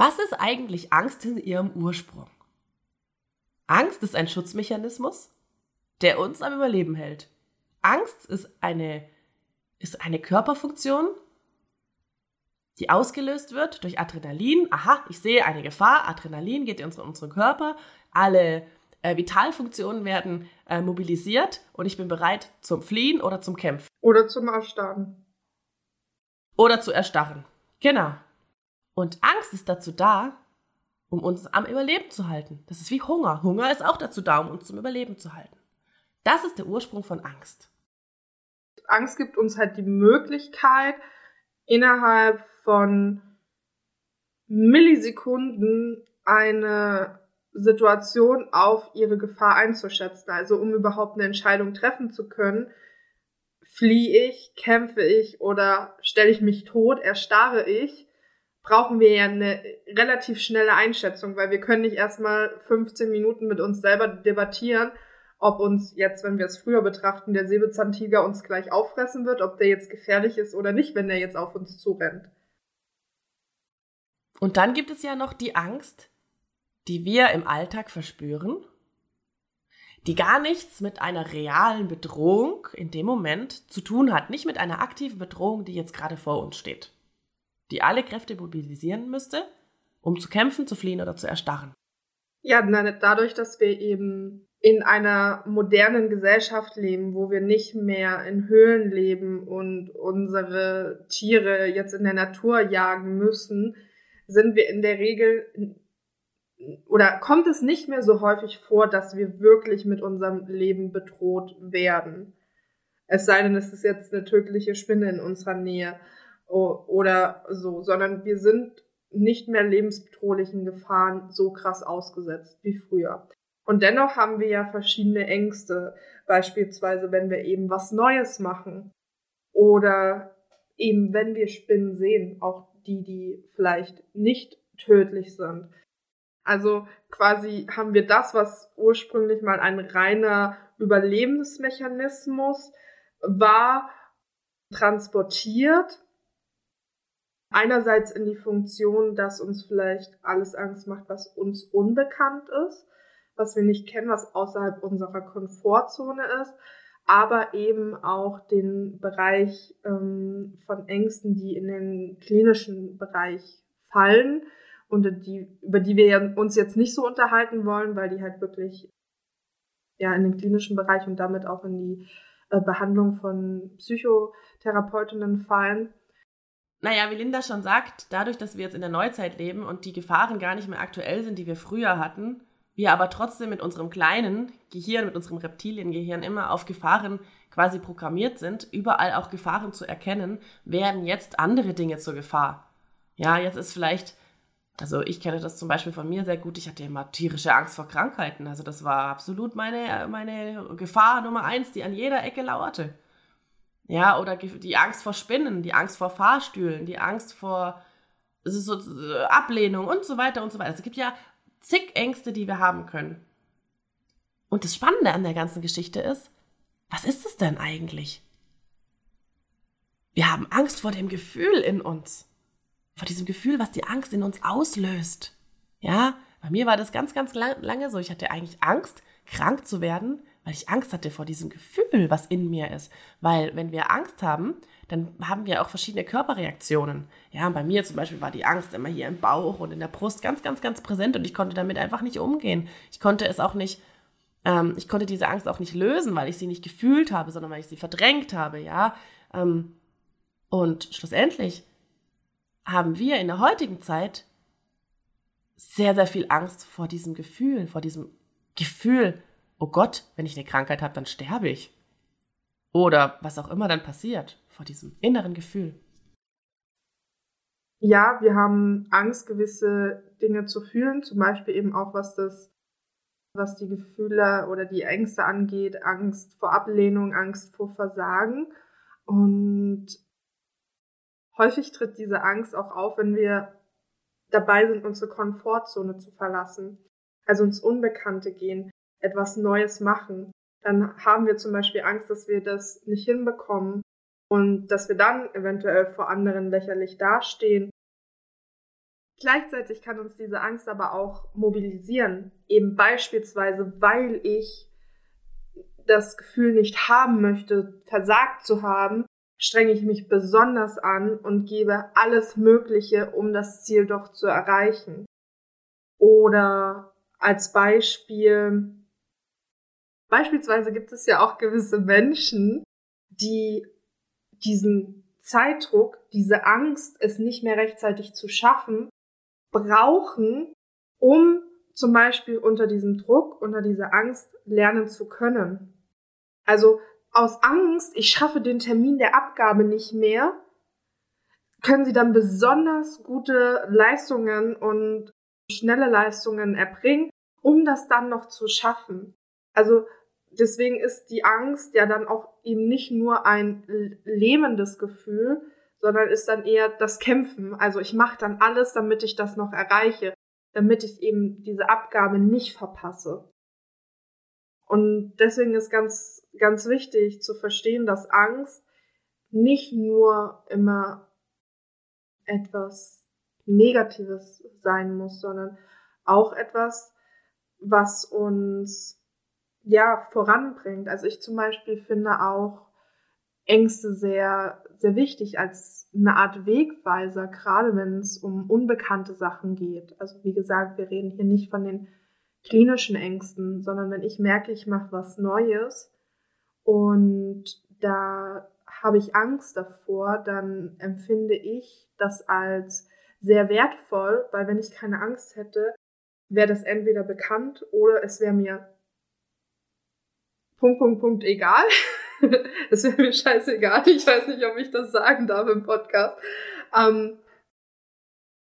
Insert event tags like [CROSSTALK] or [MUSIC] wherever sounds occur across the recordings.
Was ist eigentlich Angst in ihrem Ursprung? Angst ist ein Schutzmechanismus, der uns am Überleben hält. Angst ist eine, ist eine Körperfunktion, die ausgelöst wird durch Adrenalin. Aha, ich sehe eine Gefahr. Adrenalin geht in unseren, unseren Körper. Alle äh, Vitalfunktionen werden äh, mobilisiert und ich bin bereit zum Fliehen oder zum Kämpfen. Oder zum Erstarren. Oder zu erstarren. Genau. Und Angst ist dazu da, um uns am Überleben zu halten. Das ist wie Hunger. Hunger ist auch dazu da, um uns zum Überleben zu halten. Das ist der Ursprung von Angst. Angst gibt uns halt die Möglichkeit, innerhalb von Millisekunden eine Situation auf ihre Gefahr einzuschätzen. Also um überhaupt eine Entscheidung treffen zu können, fliehe ich, kämpfe ich oder stelle ich mich tot, erstarre ich brauchen wir ja eine relativ schnelle Einschätzung, weil wir können nicht erstmal 15 Minuten mit uns selber debattieren, ob uns jetzt, wenn wir es früher betrachten, der Säbelzahntiger uns gleich auffressen wird, ob der jetzt gefährlich ist oder nicht, wenn der jetzt auf uns zurennt. Und dann gibt es ja noch die Angst, die wir im Alltag verspüren, die gar nichts mit einer realen Bedrohung in dem Moment zu tun hat, nicht mit einer aktiven Bedrohung, die jetzt gerade vor uns steht die alle Kräfte mobilisieren müsste, um zu kämpfen, zu fliehen oder zu erstarren. Ja, dadurch, dass wir eben in einer modernen Gesellschaft leben, wo wir nicht mehr in Höhlen leben und unsere Tiere jetzt in der Natur jagen müssen, sind wir in der Regel oder kommt es nicht mehr so häufig vor, dass wir wirklich mit unserem Leben bedroht werden. Es sei denn, es ist jetzt eine tödliche Spinne in unserer Nähe oder so, sondern wir sind nicht mehr lebensbedrohlichen Gefahren so krass ausgesetzt wie früher. Und dennoch haben wir ja verschiedene Ängste, beispielsweise wenn wir eben was Neues machen oder eben wenn wir Spinnen sehen, auch die, die vielleicht nicht tödlich sind. Also quasi haben wir das, was ursprünglich mal ein reiner Überlebensmechanismus war, transportiert einerseits in die Funktion, dass uns vielleicht alles Angst macht, was uns unbekannt ist, was wir nicht kennen, was außerhalb unserer Komfortzone ist, aber eben auch den Bereich ähm, von Ängsten, die in den klinischen Bereich fallen und die, über die wir uns jetzt nicht so unterhalten wollen, weil die halt wirklich ja in den klinischen Bereich und damit auch in die äh, Behandlung von Psychotherapeutinnen fallen naja, wie Linda schon sagt, dadurch, dass wir jetzt in der Neuzeit leben und die Gefahren gar nicht mehr aktuell sind, die wir früher hatten, wir aber trotzdem mit unserem kleinen Gehirn, mit unserem Reptiliengehirn immer auf Gefahren quasi programmiert sind, überall auch Gefahren zu erkennen, werden jetzt andere Dinge zur Gefahr. Ja, jetzt ist vielleicht, also ich kenne das zum Beispiel von mir sehr gut, ich hatte immer tierische Angst vor Krankheiten. Also das war absolut meine, meine Gefahr Nummer eins, die an jeder Ecke lauerte. Ja, oder die Angst vor Spinnen, die Angst vor Fahrstühlen, die Angst vor so, äh, Ablehnung und so weiter und so weiter. Also es gibt ja zig Ängste, die wir haben können. Und das Spannende an der ganzen Geschichte ist, was ist es denn eigentlich? Wir haben Angst vor dem Gefühl in uns. Vor diesem Gefühl, was die Angst in uns auslöst. Ja, bei mir war das ganz, ganz lange so. Ich hatte eigentlich Angst, krank zu werden, weil ich Angst hatte vor diesem Gefühl, was in mir ist. Weil wenn wir Angst haben, dann haben wir auch verschiedene Körperreaktionen. Ja, bei mir zum Beispiel war die Angst immer hier im Bauch und in der Brust ganz, ganz, ganz präsent und ich konnte damit einfach nicht umgehen. Ich konnte es auch nicht, ähm, ich konnte diese Angst auch nicht lösen, weil ich sie nicht gefühlt habe, sondern weil ich sie verdrängt habe, ja. Ähm, und schlussendlich haben wir in der heutigen Zeit sehr, sehr viel Angst vor diesem Gefühl, vor diesem Gefühl, oh Gott, wenn ich eine Krankheit habe, dann sterbe ich. Oder was auch immer dann passiert vor diesem inneren Gefühl. ja, wir haben Angst, gewisse Dinge zu fühlen, zum Beispiel eben auch was das, was die Gefühle oder die Ängste angeht, Angst vor Ablehnung, Angst vor Versagen. Und häufig tritt diese Angst auch auf, wenn wir dabei sind, unsere Komfortzone zu verlassen, also ins Unbekannte gehen, etwas Neues machen. Dann haben wir zum Beispiel Angst, dass wir das nicht hinbekommen und dass wir dann eventuell vor anderen lächerlich dastehen. Gleichzeitig kann uns diese Angst aber auch mobilisieren, eben beispielsweise, weil ich das Gefühl nicht haben möchte, versagt zu haben, strenge ich mich besonders an und gebe alles Mögliche, um das Ziel doch zu erreichen. Oder als Beispiel, beispielsweise gibt es ja auch gewisse Menschen, die diesen Zeitdruck, diese Angst, es nicht mehr rechtzeitig zu schaffen, brauchen, um zum Beispiel unter diesem Druck, unter dieser Angst lernen zu können. Also aus Angst, ich schaffe den Termin der Abgabe nicht mehr, können sie dann besonders gute Leistungen und schnelle Leistungen erbringen, um das dann noch zu schaffen. Also deswegen ist die Angst ja dann auch eben nicht nur ein lähmendes Gefühl, sondern ist dann eher das Kämpfen. Also ich mache dann alles, damit ich das noch erreiche, damit ich eben diese Abgabe nicht verpasse. Und deswegen ist ganz, ganz wichtig zu verstehen, dass Angst nicht nur immer etwas Negatives sein muss, sondern auch etwas, was uns ja voranbringt. Also ich zum Beispiel finde auch Ängste sehr, sehr wichtig als eine Art Wegweiser, gerade wenn es um unbekannte Sachen geht. Also wie gesagt, wir reden hier nicht von den klinischen Ängsten, sondern wenn ich merke, ich mache was Neues und da habe ich Angst davor, dann empfinde ich das als sehr wertvoll, weil wenn ich keine Angst hätte, wäre das entweder bekannt oder es wäre mir Punkt, Punkt, Punkt egal. [LAUGHS] Es wäre mir scheißegal. Ich weiß nicht, ob ich das sagen darf im Podcast. Ähm,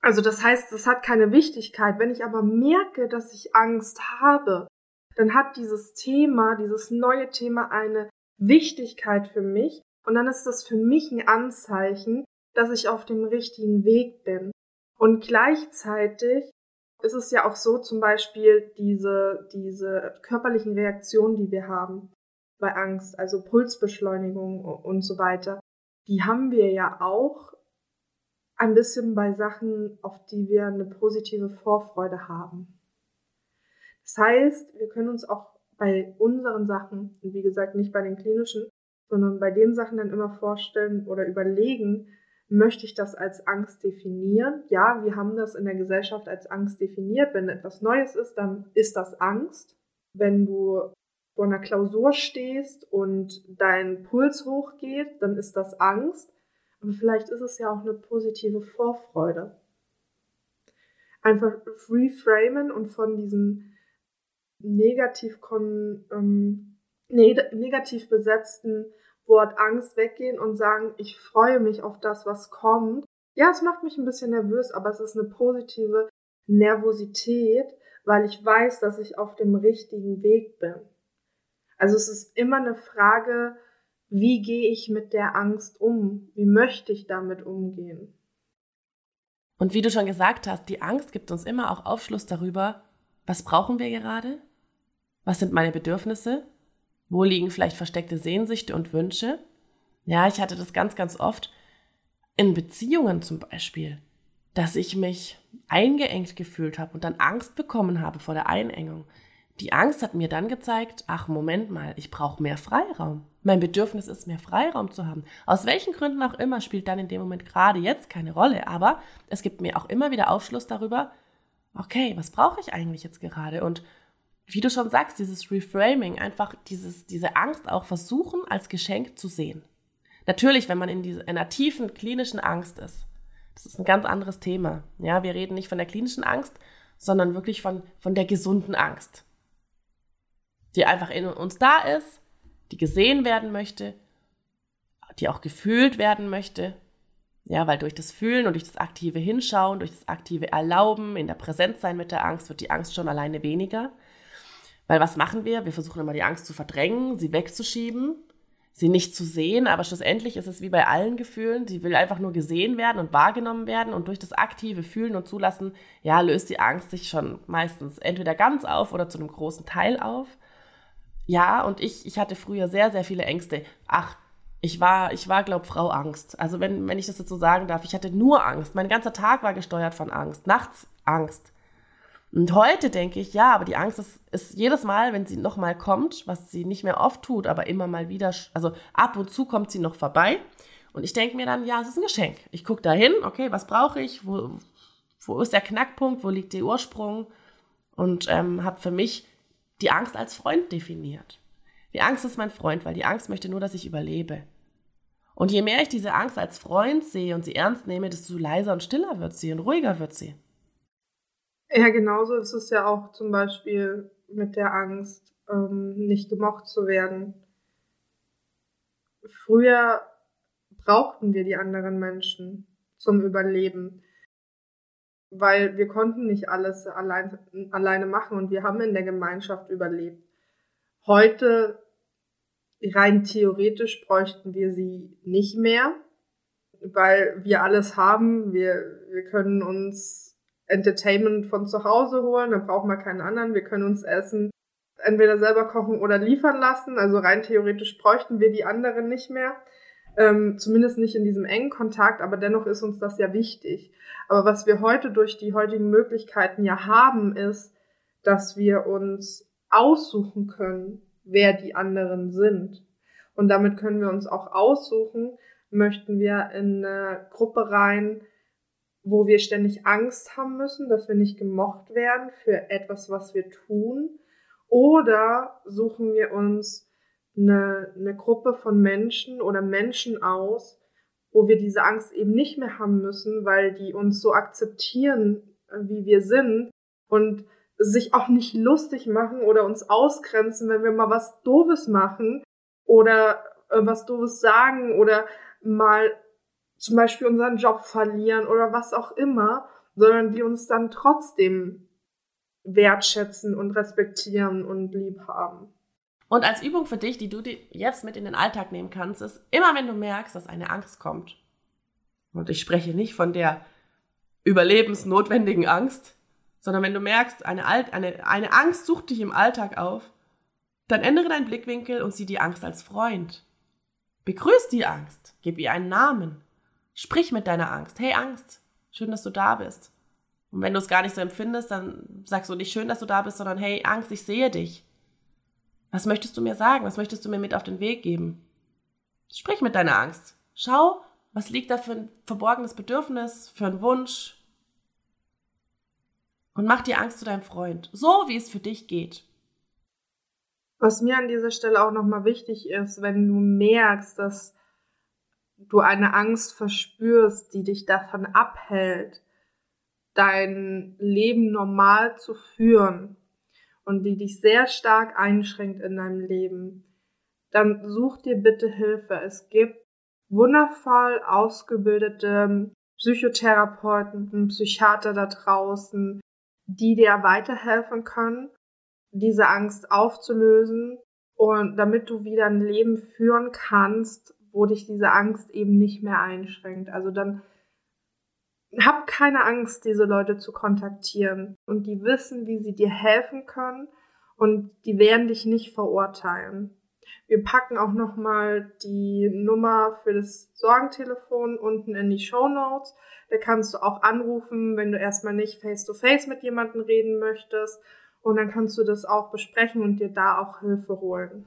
also das heißt, es hat keine Wichtigkeit. Wenn ich aber merke, dass ich Angst habe, dann hat dieses Thema, dieses neue Thema eine Wichtigkeit für mich und dann ist das für mich ein Anzeichen, dass ich auf dem richtigen Weg bin. Und gleichzeitig ist es ja auch so, zum Beispiel diese, diese körperlichen Reaktionen, die wir haben bei Angst, also Pulsbeschleunigung und so weiter, die haben wir ja auch ein bisschen bei Sachen, auf die wir eine positive Vorfreude haben. Das heißt, wir können uns auch bei unseren Sachen, wie gesagt nicht bei den klinischen, sondern bei den Sachen dann immer vorstellen oder überlegen, möchte ich das als Angst definieren? Ja, wir haben das in der Gesellschaft als Angst definiert. Wenn etwas Neues ist, dann ist das Angst. Wenn du vor einer Klausur stehst und dein Puls hochgeht, dann ist das Angst. Aber vielleicht ist es ja auch eine positive Vorfreude. Einfach reframen und von diesem negativ, ähm, negativ besetzten Wort Angst weggehen und sagen, ich freue mich auf das, was kommt. Ja, es macht mich ein bisschen nervös, aber es ist eine positive Nervosität, weil ich weiß, dass ich auf dem richtigen Weg bin. Also es ist immer eine Frage, wie gehe ich mit der Angst um? Wie möchte ich damit umgehen? Und wie du schon gesagt hast, die Angst gibt uns immer auch Aufschluss darüber, was brauchen wir gerade? Was sind meine Bedürfnisse? Wo liegen vielleicht versteckte Sehnsüchte und Wünsche? Ja, ich hatte das ganz, ganz oft in Beziehungen zum Beispiel, dass ich mich eingeengt gefühlt habe und dann Angst bekommen habe vor der Einengung. Die Angst hat mir dann gezeigt, ach Moment mal, ich brauche mehr Freiraum. Mein Bedürfnis ist, mehr Freiraum zu haben. Aus welchen Gründen auch immer spielt dann in dem Moment gerade jetzt keine Rolle, aber es gibt mir auch immer wieder Aufschluss darüber, okay, was brauche ich eigentlich jetzt gerade? Und wie du schon sagst, dieses Reframing, einfach dieses, diese Angst auch versuchen, als Geschenk zu sehen. Natürlich, wenn man in, diese, in einer tiefen klinischen Angst ist. Das ist ein ganz anderes Thema. Ja, wir reden nicht von der klinischen Angst, sondern wirklich von, von der gesunden Angst die einfach in uns da ist, die gesehen werden möchte, die auch gefühlt werden möchte. Ja, weil durch das Fühlen und durch das aktive Hinschauen, durch das aktive Erlauben, in der Präsenz sein mit der Angst, wird die Angst schon alleine weniger. Weil was machen wir? Wir versuchen immer die Angst zu verdrängen, sie wegzuschieben, sie nicht zu sehen, aber schlussendlich ist es wie bei allen Gefühlen, sie will einfach nur gesehen werden und wahrgenommen werden und durch das aktive Fühlen und Zulassen, ja, löst die Angst sich schon meistens entweder ganz auf oder zu einem großen Teil auf. Ja, und ich, ich hatte früher sehr, sehr viele Ängste. Ach, ich war, ich war, glaub, Frau Angst. Also wenn, wenn ich das jetzt so sagen darf, ich hatte nur Angst. Mein ganzer Tag war gesteuert von Angst. Nachts Angst. Und heute denke ich, ja, aber die Angst ist, ist jedes Mal, wenn sie nochmal kommt, was sie nicht mehr oft tut, aber immer mal wieder, also ab und zu kommt sie noch vorbei. Und ich denke mir dann, ja, es ist ein Geschenk. Ich gucke da hin, okay, was brauche ich? Wo, wo ist der Knackpunkt? Wo liegt der Ursprung? Und ähm, habe für mich die Angst als Freund definiert. Die Angst ist mein Freund, weil die Angst möchte nur, dass ich überlebe. Und je mehr ich diese Angst als Freund sehe und sie ernst nehme, desto leiser und stiller wird sie und ruhiger wird sie. Ja, genauso ist es ja auch zum Beispiel mit der Angst, ähm, nicht gemocht zu werden. Früher brauchten wir die anderen Menschen zum Überleben, weil wir konnten nicht alles allein, alleine machen und wir haben in der Gemeinschaft überlebt. Heute rein theoretisch bräuchten wir sie nicht mehr, weil wir alles haben. Wir, wir können uns Entertainment von zu Hause holen, dann brauchen wir keinen anderen. Wir können uns Essen entweder selber kochen oder liefern lassen. Also rein theoretisch bräuchten wir die anderen nicht mehr. Ähm, zumindest nicht in diesem engen Kontakt, aber dennoch ist uns das ja wichtig. Aber was wir heute durch die heutigen Möglichkeiten ja haben, ist, dass wir uns aussuchen können, wer die anderen sind. Und damit können wir uns auch aussuchen, möchten wir in eine Gruppe rein, wo wir ständig Angst haben müssen, dass wir nicht gemocht werden für etwas, was wir tun. Oder suchen wir uns eine, eine Gruppe von Menschen oder Menschen aus, wo wir diese Angst eben nicht mehr haben müssen, weil die uns so akzeptieren, wie wir sind und sich auch nicht lustig machen oder uns ausgrenzen, wenn wir mal was Doofes machen oder äh, was Doofes sagen oder mal zum Beispiel unseren Job verlieren oder was auch immer, sondern die uns dann trotzdem wertschätzen und respektieren und lieb haben. Und als Übung für dich, die du jetzt mit in den Alltag nehmen kannst, ist, immer wenn du merkst, dass eine Angst kommt, und ich spreche nicht von der überlebensnotwendigen Angst, sondern wenn du merkst, eine, Alt, eine, eine Angst sucht dich im Alltag auf, dann ändere deinen Blickwinkel und sieh die Angst als Freund. Begrüß die Angst, gib ihr einen Namen. Sprich mit deiner Angst. Hey Angst, schön, dass du da bist. Und wenn du es gar nicht so empfindest, dann sagst du nicht schön, dass du da bist, sondern hey Angst, ich sehe dich. Was möchtest du mir sagen? Was möchtest du mir mit auf den Weg geben? Sprich mit deiner Angst. Schau, was liegt da für ein verborgenes Bedürfnis, für einen Wunsch, und mach die Angst zu deinem Freund, so wie es für dich geht. Was mir an dieser Stelle auch nochmal wichtig ist, wenn du merkst, dass du eine Angst verspürst, die dich davon abhält, dein Leben normal zu führen und die dich sehr stark einschränkt in deinem Leben, dann such dir bitte Hilfe. Es gibt wundervoll ausgebildete Psychotherapeuten, Psychiater da draußen, die dir weiterhelfen können, diese Angst aufzulösen und damit du wieder ein Leben führen kannst, wo dich diese Angst eben nicht mehr einschränkt. Also dann hab keine Angst, diese Leute zu kontaktieren und die wissen, wie sie dir helfen können und die werden dich nicht verurteilen. Wir packen auch nochmal die Nummer für das Sorgentelefon unten in die Show Notes. Da kannst du auch anrufen, wenn du erstmal nicht face-to-face -face mit jemandem reden möchtest. Und dann kannst du das auch besprechen und dir da auch Hilfe holen.